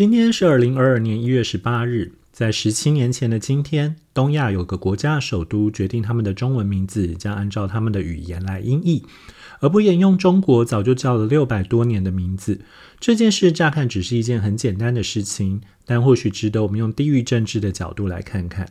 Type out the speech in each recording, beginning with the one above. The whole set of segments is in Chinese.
今天是二零二二年一月十八日，在十七年前的今天，东亚有个国家首都决定他们的中文名字将按照他们的语言来音译，而不沿用中国早就叫了六百多年的名字。这件事乍看只是一件很简单的事情，但或许值得我们用地域政治的角度来看看。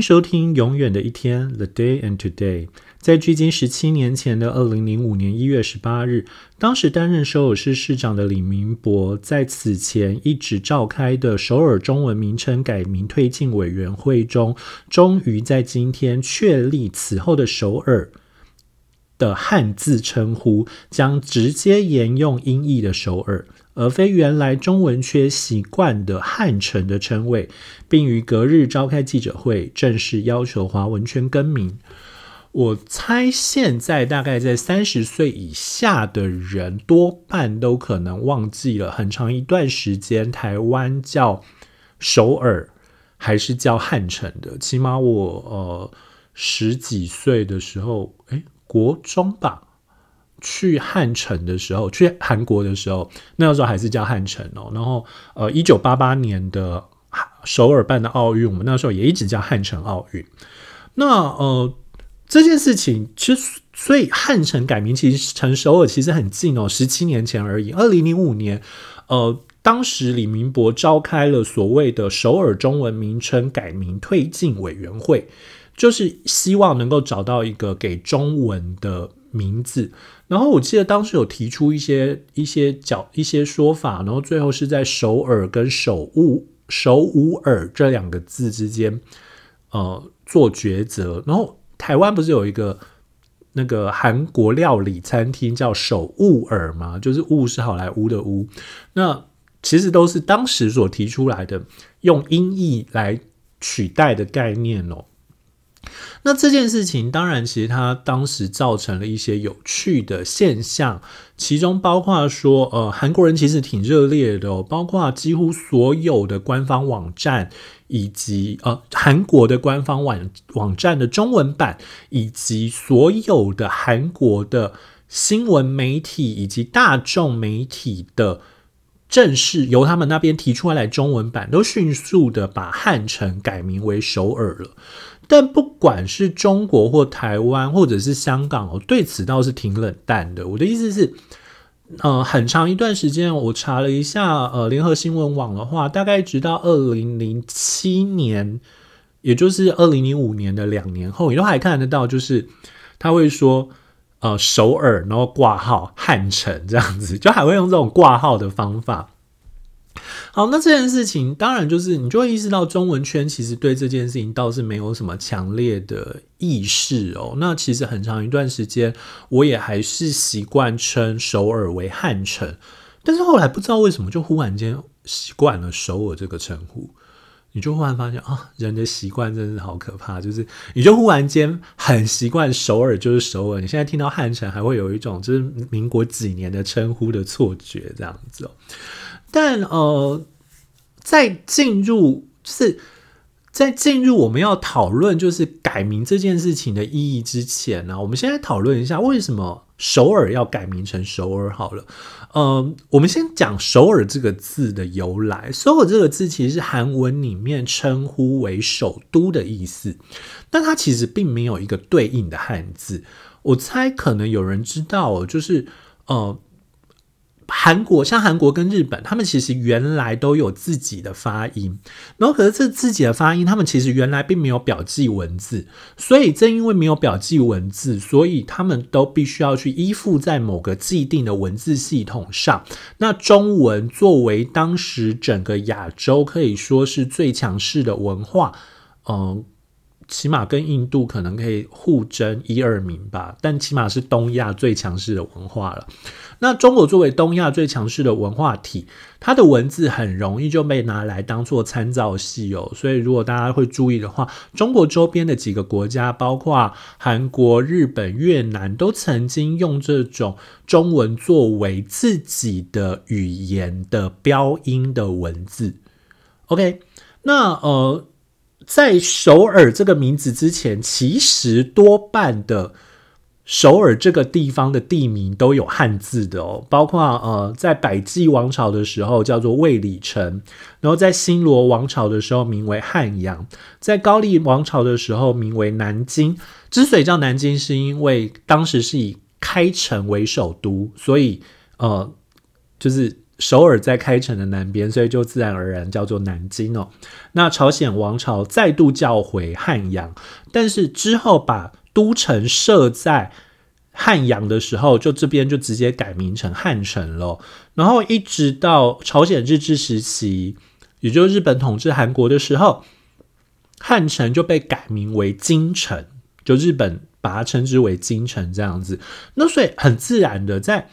收听《永远的一天》（The Day and Today）。在距今十七年前的二零零五年一月十八日，当时担任首尔市市长的李明博，在此前一直召开的首尔中文名称改名推进委员会中，终于在今天确立此后的首尔的汉字称呼将直接沿用音译的首尔。而非原来中文圈习惯的汉城的称谓，并于隔日召开记者会，正式要求华文圈更名。我猜现在大概在三十岁以下的人，多半都可能忘记了很长一段时间，台湾叫首尔还是叫汉城的。起码我呃十几岁的时候，诶，国中吧。去汉城的时候，去韩国的时候，那个时候还是叫汉城哦。然后，呃，一九八八年的首尔办的奥运，我们那时候也一直叫汉城奥运。那呃，这件事情其实，所以汉城改名其实成首尔其实很近哦，十七年前而已。二零零五年，呃，当时李明博召开了所谓的首尔中文名称改名推进委员会，就是希望能够找到一个给中文的名字。然后我记得当时有提出一些一些角一些说法，然后最后是在首尔跟首乌首乌尔这两个字之间，呃，做抉择。然后台湾不是有一个那个韩国料理餐厅叫首乌尔吗？就是“乌”是好莱坞的“乌”，那其实都是当时所提出来的用音译来取代的概念哦。那这件事情当然，其实它当时造成了一些有趣的现象，其中包括说，呃，韩国人其实挺热烈的，包括几乎所有的官方网站，以及呃韩国的官方网网站的中文版，以及所有的韩国的新闻媒体以及大众媒体的正式由他们那边提出来中文版，都迅速的把汉城改名为首尔了。但不管是中国或台湾或者是香港哦，对此倒是挺冷淡的。我的意思是，呃，很长一段时间，我查了一下，呃，联合新闻网的话，大概直到二零零七年，也就是二零零五年的两年后，你都还看得到，就是他会说，呃，首尔，然后挂号汉城这样子，就还会用这种挂号的方法。好，那这件事情当然就是你就会意识到中文圈其实对这件事情倒是没有什么强烈的意识哦。那其实很长一段时间，我也还是习惯称首尔为汉城，但是后来不知道为什么就忽然间习惯了首尔这个称呼，你就忽然发现啊，人的习惯真是好可怕，就是你就忽然间很习惯首尔就是首尔，你现在听到汉城还会有一种就是民国几年的称呼的错觉这样子哦。但呃，在进入就是在进入我们要讨论就是改名这件事情的意义之前呢，我们先来讨论一下为什么首尔要改名成首尔好了。嗯，我们先讲首尔这个字的由来。首尔这个字其实是韩文里面称呼为首都的意思，但它其实并没有一个对应的汉字。我猜可能有人知道，就是呃。韩国像韩国跟日本，他们其实原来都有自己的发音，然后可是这自己的发音，他们其实原来并没有表记文字，所以正因为没有表记文字，所以他们都必须要去依附在某个既定的文字系统上。那中文作为当时整个亚洲可以说是最强势的文化，嗯。起码跟印度可能可以互争一二名吧，但起码是东亚最强势的文化了。那中国作为东亚最强势的文化体，它的文字很容易就被拿来当做参照系哦。所以如果大家会注意的话，中国周边的几个国家，包括韩国、日本、越南，都曾经用这种中文作为自己的语言的标音的文字。OK。那呃，在首尔这个名字之前，其实多半的。首尔这个地方的地名都有汉字的哦，包括呃，在百济王朝的时候叫做卫理城，然后在新罗王朝的时候名为汉阳，在高丽王朝的时候名为南京。之所以叫南京，是因为当时是以开城为首都，所以呃，就是首尔在开城的南边，所以就自然而然叫做南京哦。那朝鲜王朝再度叫回汉阳，但是之后把都城设在汉阳的时候，就这边就直接改名成汉城了。然后一直到朝鲜日治时期，也就是日本统治韩国的时候，汉城就被改名为京城，就日本把它称之为京城这样子。那所以很自然的在。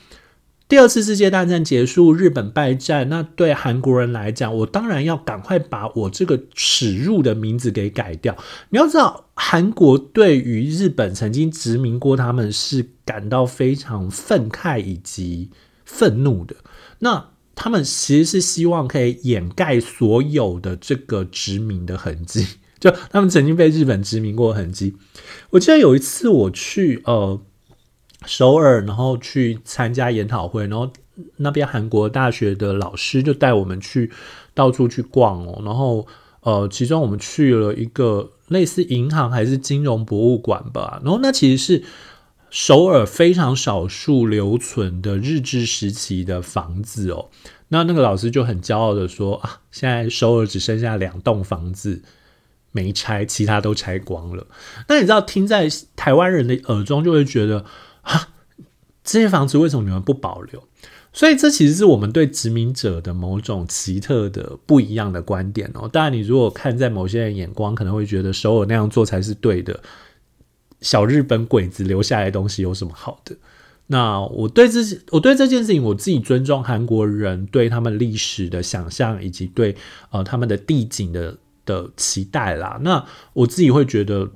第二次世界大战结束，日本败战。那对韩国人来讲，我当然要赶快把我这个耻辱的名字给改掉。你要知道，韩国对于日本曾经殖民过，他们是感到非常愤慨以及愤怒的。那他们其实是希望可以掩盖所有的这个殖民的痕迹，就他们曾经被日本殖民过的痕迹。我记得有一次我去呃。首尔，然后去参加研讨会，然后那边韩国大学的老师就带我们去到处去逛哦，然后呃，其中我们去了一个类似银行还是金融博物馆吧，然后那其实是首尔非常少数留存的日治时期的房子哦，那那个老师就很骄傲的说啊，现在首尔只剩下两栋房子没拆，其他都拆光了。那你知道听在台湾人的耳中就会觉得。啊，这些房子为什么你们不保留？所以这其实是我们对殖民者的某种奇特的不一样的观点哦。当然，你如果看在某些人眼光，可能会觉得首尔那样做才是对的。小日本鬼子留下来的东西有什么好的？那我对这我对这件事情，我自己尊重韩国人对他们历史的想象，以及对呃他们的地景的的期待啦。那我自己会觉得。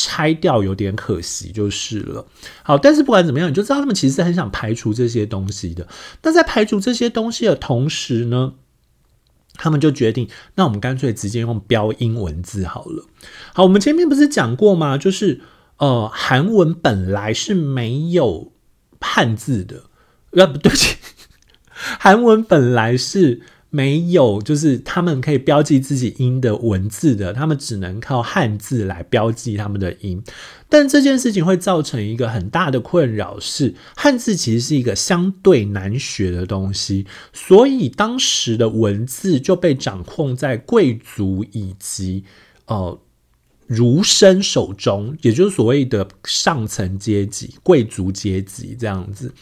拆掉有点可惜，就是了。好，但是不管怎么样，你就知道他们其实很想排除这些东西的。那在排除这些东西的同时呢，他们就决定，那我们干脆直接用标音文字好了。好，我们前面不是讲过吗？就是呃，韩文本来是没有汉字的，呃，不对不起，韩文本来是。没有，就是他们可以标记自己音的文字的，他们只能靠汉字来标记他们的音。但这件事情会造成一个很大的困扰，是汉字其实是一个相对难学的东西，所以当时的文字就被掌控在贵族以及呃儒生手中，也就是所谓的上层阶级、贵族阶级这样子。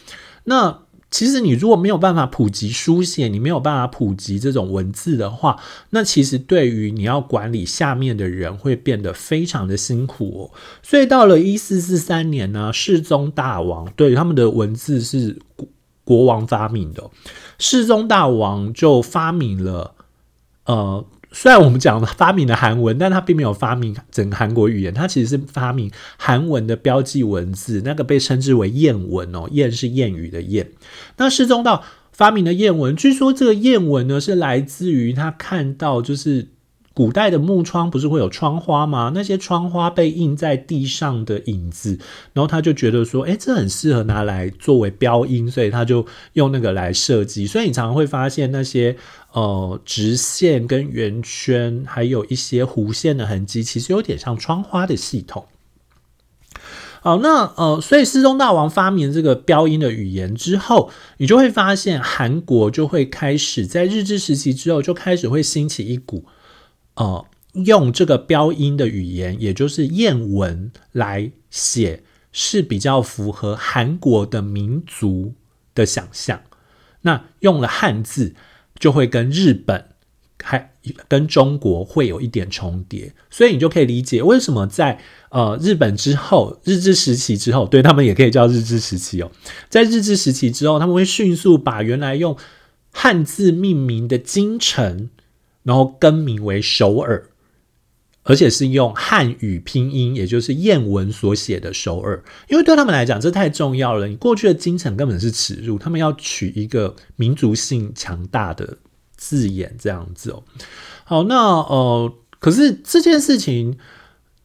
那其实你如果没有办法普及书写，你没有办法普及这种文字的话，那其实对于你要管理下面的人会变得非常的辛苦哦。所以到了一四四三年呢，世宗大王对他们的文字是国王发明的，世宗大王就发明了呃。虽然我们讲发明了韩文，但它并没有发明整个韩国语言，它其实是发明韩文的标记文字，那个被称之为谚文哦，谚是谚语的谚。那世宗道发明的谚文，据说这个谚文呢是来自于他看到就是。古代的木窗不是会有窗花吗？那些窗花被印在地上的影子，然后他就觉得说，哎，这很适合拿来作为标音，所以他就用那个来设计。所以你常常会发现那些呃直线跟圆圈，还有一些弧线的痕迹，其实有点像窗花的系统。好，那呃，所以世宗大王发明这个标音的语言之后，你就会发现韩国就会开始在日治时期之后就开始会兴起一股。呃，用这个标音的语言，也就是谚文来写，是比较符合韩国的民族的想象。那用了汉字，就会跟日本还跟中国会有一点重叠，所以你就可以理解为什么在呃日本之后，日治时期之后，对他们也可以叫日治时期哦，在日治时期之后，他们会迅速把原来用汉字命名的京城。然后更名为首尔，而且是用汉语拼音，也就是谚文所写的首尔。因为对他们来讲，这太重要了。你过去的京城根本是耻辱，他们要取一个民族性强大的字眼这样子哦。好，那呃，可是这件事情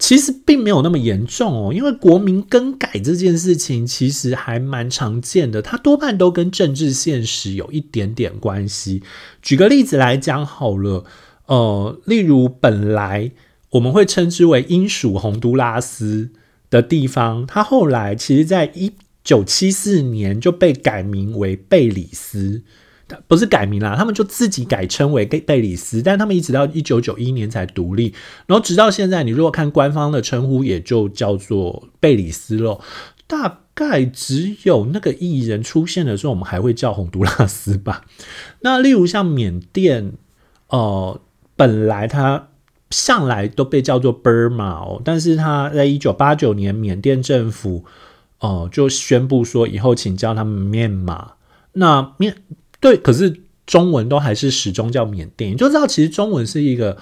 其实并没有那么严重哦，因为国民更改这件事情其实还蛮常见的，它多半都跟政治现实有一点点关系。举个例子来讲好了，呃，例如本来我们会称之为英属洪都拉斯的地方，它后来其实在一九七四年就被改名为贝里斯。不是改名啦，他们就自己改称为贝贝里斯，但他们一直到一九九一年才独立，然后直到现在，你如果看官方的称呼，也就叫做贝里斯咯。大概只有那个艺人出现的时候，我们还会叫洪都拉斯吧。那例如像缅甸，呃，本来它向来都被叫做 Burma 哦，但是他在一九八九年，缅甸政府哦就宣布说，以后请叫他们缅马。那缅对，可是中文都还是始终叫缅甸，你就知道其实中文是一个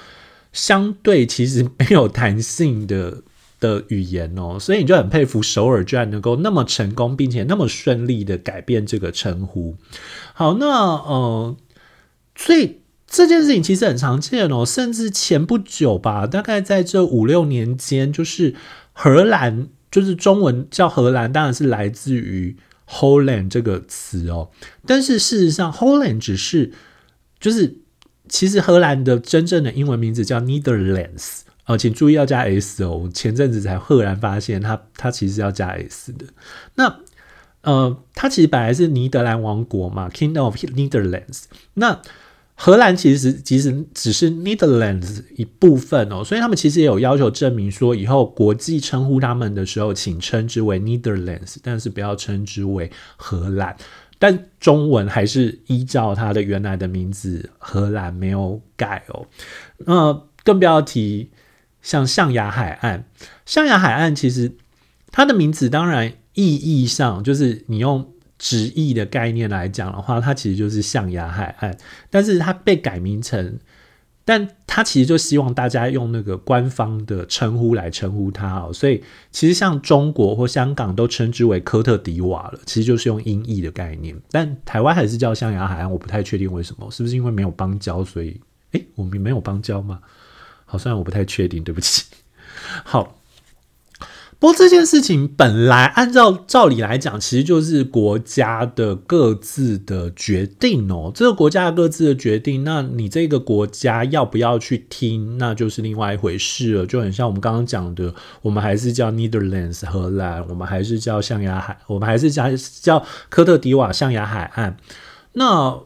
相对其实没有弹性的的语言哦，所以你就很佩服首尔居然能够那么成功，并且那么顺利的改变这个称呼。好，那呃，所以这件事情其实很常见哦，甚至前不久吧，大概在这五六年间，就是荷兰，就是中文叫荷兰，当然是来自于。Holland 这个词哦，但是事实上，Holland 只是就是其实荷兰的真正的英文名字叫 Netherlands 哦，请注意要加 s 哦。前阵子才赫然发现，它它其实要加 s 的。那呃，它其实本来是尼德兰王国嘛，Kingdom of Netherlands。那荷兰其实其实只是 Netherlands 一部分哦，所以他们其实也有要求证明说，以后国际称呼他们的时候，请称之为 Netherlands，但是不要称之为荷兰。但中文还是依照它的原来的名字荷兰没有改哦。那更不要提像象牙海岸，象牙海岸其实它的名字当然意义上就是你用。直译的概念来讲的话，它其实就是象牙海岸，但是它被改名成，但它其实就希望大家用那个官方的称呼来称呼它哦，所以其实像中国或香港都称之为科特迪瓦了，其实就是用音译的概念，但台湾还是叫象牙海岸，我不太确定为什么，是不是因为没有邦交，所以诶，我们没有邦交吗？好，虽然我不太确定，对不起，好。不过这件事情本来按照照理来讲，其实就是国家的各自的决定哦。这个国家各自的决定，那你这个国家要不要去听，那就是另外一回事了。就很像我们刚刚讲的，我们还是叫 Netherlands 荷兰，我们还是叫象牙海，我们还是叫叫科特迪瓦象牙海岸，那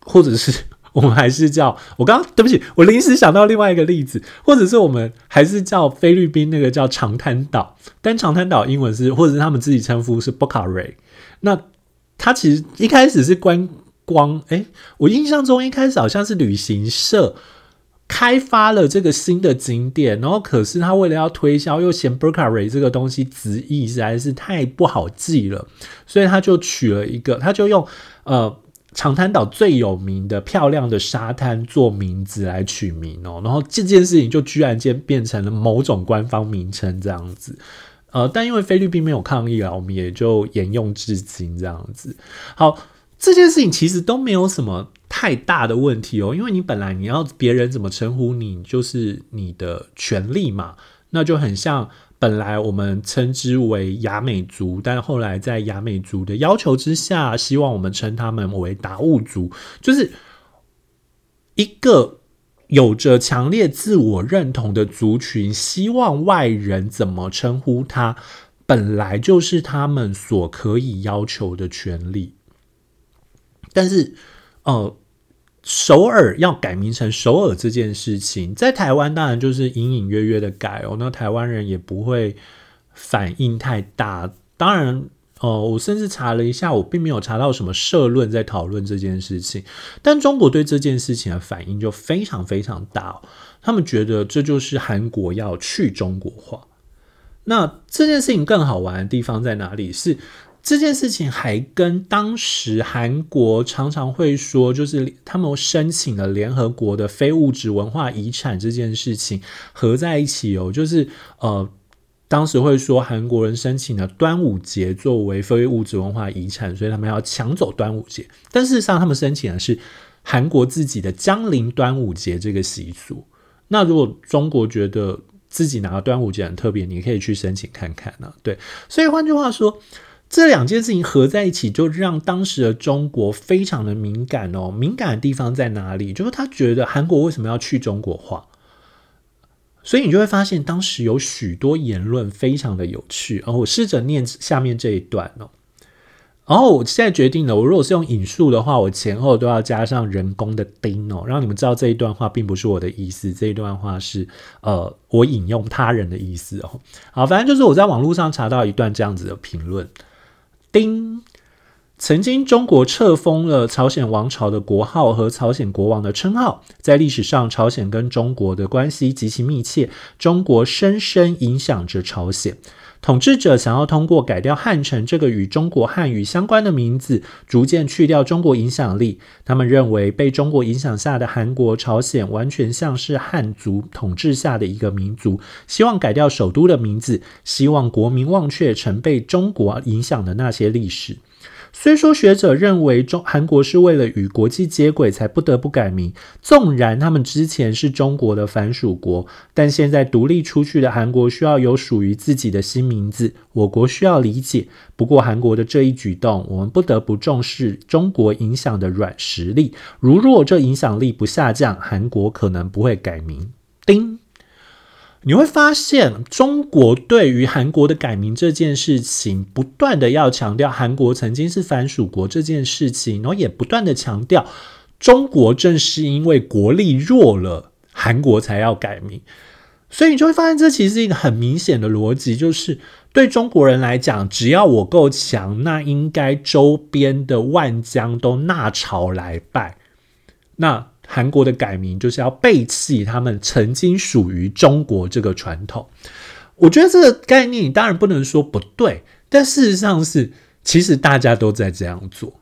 或者是。我们还是叫我刚刚对不起，我临时想到另外一个例子，或者是我们还是叫菲律宾那个叫长滩岛，但长滩岛英文是，或者是他们自己称呼是 b o c a r y。那它其实一开始是观光，诶，我印象中一开始好像是旅行社开发了这个新的景点，然后可是他为了要推销，又嫌 b o c a r y 这个东西直译实在是太不好记了，所以他就取了一个，他就用呃。长滩岛最有名的漂亮的沙滩做名字来取名哦，然后这件事情就居然间变成了某种官方名称这样子，呃，但因为菲律宾没有抗议啊，我们也就沿用至今这样子。好，这件事情其实都没有什么太大的问题哦，因为你本来你要别人怎么称呼你，就是你的权利嘛，那就很像。本来我们称之为雅美族，但后来在雅美族的要求之下，希望我们称他们为达悟族，就是一个有着强烈自我认同的族群，希望外人怎么称呼他，本来就是他们所可以要求的权利。但是，呃。首尔要改名成首尔这件事情，在台湾当然就是隐隐约约的改哦，那台湾人也不会反应太大。当然，哦，我甚至查了一下，我并没有查到什么社论在讨论这件事情。但中国对这件事情的反应就非常非常大，他们觉得这就是韩国要去中国化。那这件事情更好玩的地方在哪里？是。这件事情还跟当时韩国常常会说，就是他们申请了联合国的非物质文化遗产这件事情合在一起哦，就是呃，当时会说韩国人申请了端午节作为非物质文化遗产，所以他们要抢走端午节。但事实上，他们申请的是韩国自己的江陵端午节这个习俗。那如果中国觉得自己拿端午节很特别，你可以去申请看看呢。对，所以换句话说，这两件事情合在一起，就让当时的中国非常的敏感哦。敏感的地方在哪里？就是他觉得韩国为什么要去中国化？所以你就会发现，当时有许多言论非常的有趣。哦，我试着念下面这一段哦。然后我现在决定了，我如果是用引述的话，我前后都要加上人工的丁哦，让你们知道这一段话并不是我的意思，这一段话是呃我引用他人的意思哦。好，反正就是我在网络上查到一段这样子的评论，丁。曾经，中国册封了朝鲜王朝的国号和朝鲜国王的称号。在历史上，朝鲜跟中国的关系极其密切，中国深深影响着朝鲜。统治者想要通过改掉汉城这个与中国汉语相关的名字，逐渐去掉中国影响力。他们认为，被中国影响下的韩国、朝鲜完全像是汉族统治下的一个民族，希望改掉首都的名字，希望国民忘却曾被中国影响的那些历史。虽说学者认为中韩国是为了与国际接轨才不得不改名，纵然他们之前是中国的藩属国，但现在独立出去的韩国需要有属于自己的新名字，我国需要理解。不过韩国的这一举动，我们不得不重视中国影响的软实力。如若这影响力不下降，韩国可能不会改名。丁。你会发现，中国对于韩国的改名这件事情，不断的要强调韩国曾经是藩属国这件事情，然后也不断的强调，中国正是因为国力弱了，韩国才要改名。所以你就会发现，这其实是一个很明显的逻辑，就是对中国人来讲，只要我够强，那应该周边的万疆都纳朝来拜。那韩国的改名就是要背弃他们曾经属于中国这个传统，我觉得这个概念当然不能说不对，但事实上是其实大家都在这样做。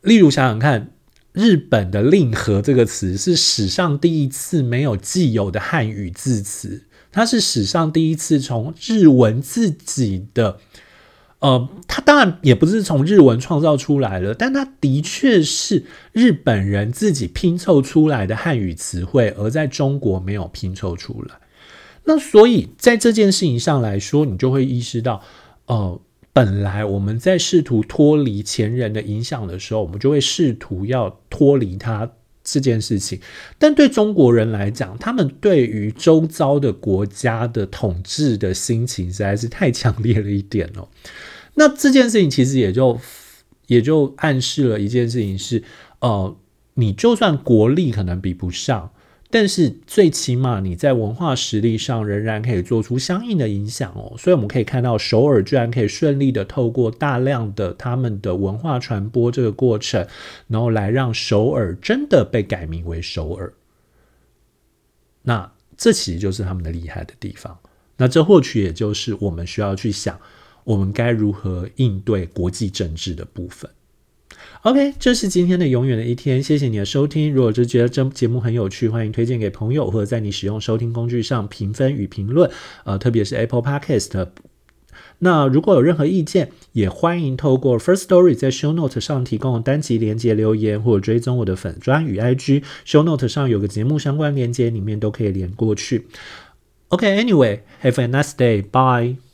例如想想看，日本的“令和”这个词是史上第一次没有既有的汉语字词，它是史上第一次从日文自己的。呃，它当然也不是从日文创造出来了，但它的确是日本人自己拼凑出来的汉语词汇，而在中国没有拼凑出来。那所以在这件事情上来说，你就会意识到，呃，本来我们在试图脱离前人的影响的时候，我们就会试图要脱离它这件事情。但对中国人来讲，他们对于周遭的国家的统治的心情实在是太强烈了一点哦。那这件事情其实也就也就暗示了一件事情是，呃，你就算国力可能比不上，但是最起码你在文化实力上仍然可以做出相应的影响哦。所以我们可以看到，首尔居然可以顺利的透过大量的他们的文化传播这个过程，然后来让首尔真的被改名为首尔。那这其实就是他们的厉害的地方。那这或许也就是我们需要去想。我们该如何应对国际政治的部分？OK，这是今天的永远的一天。谢谢你的收听。如果是觉得这节目很有趣，欢迎推荐给朋友，或者在你使用收听工具上评分与评论。呃，特别是 Apple Podcast。那如果有任何意见，也欢迎透过 First Story 在 Show Note 上提供单集连接留言，或追踪我的粉砖与 IG。Show Note 上有个节目相关连接，里面都可以连过去。OK，Anyway，Have a nice day，Bye。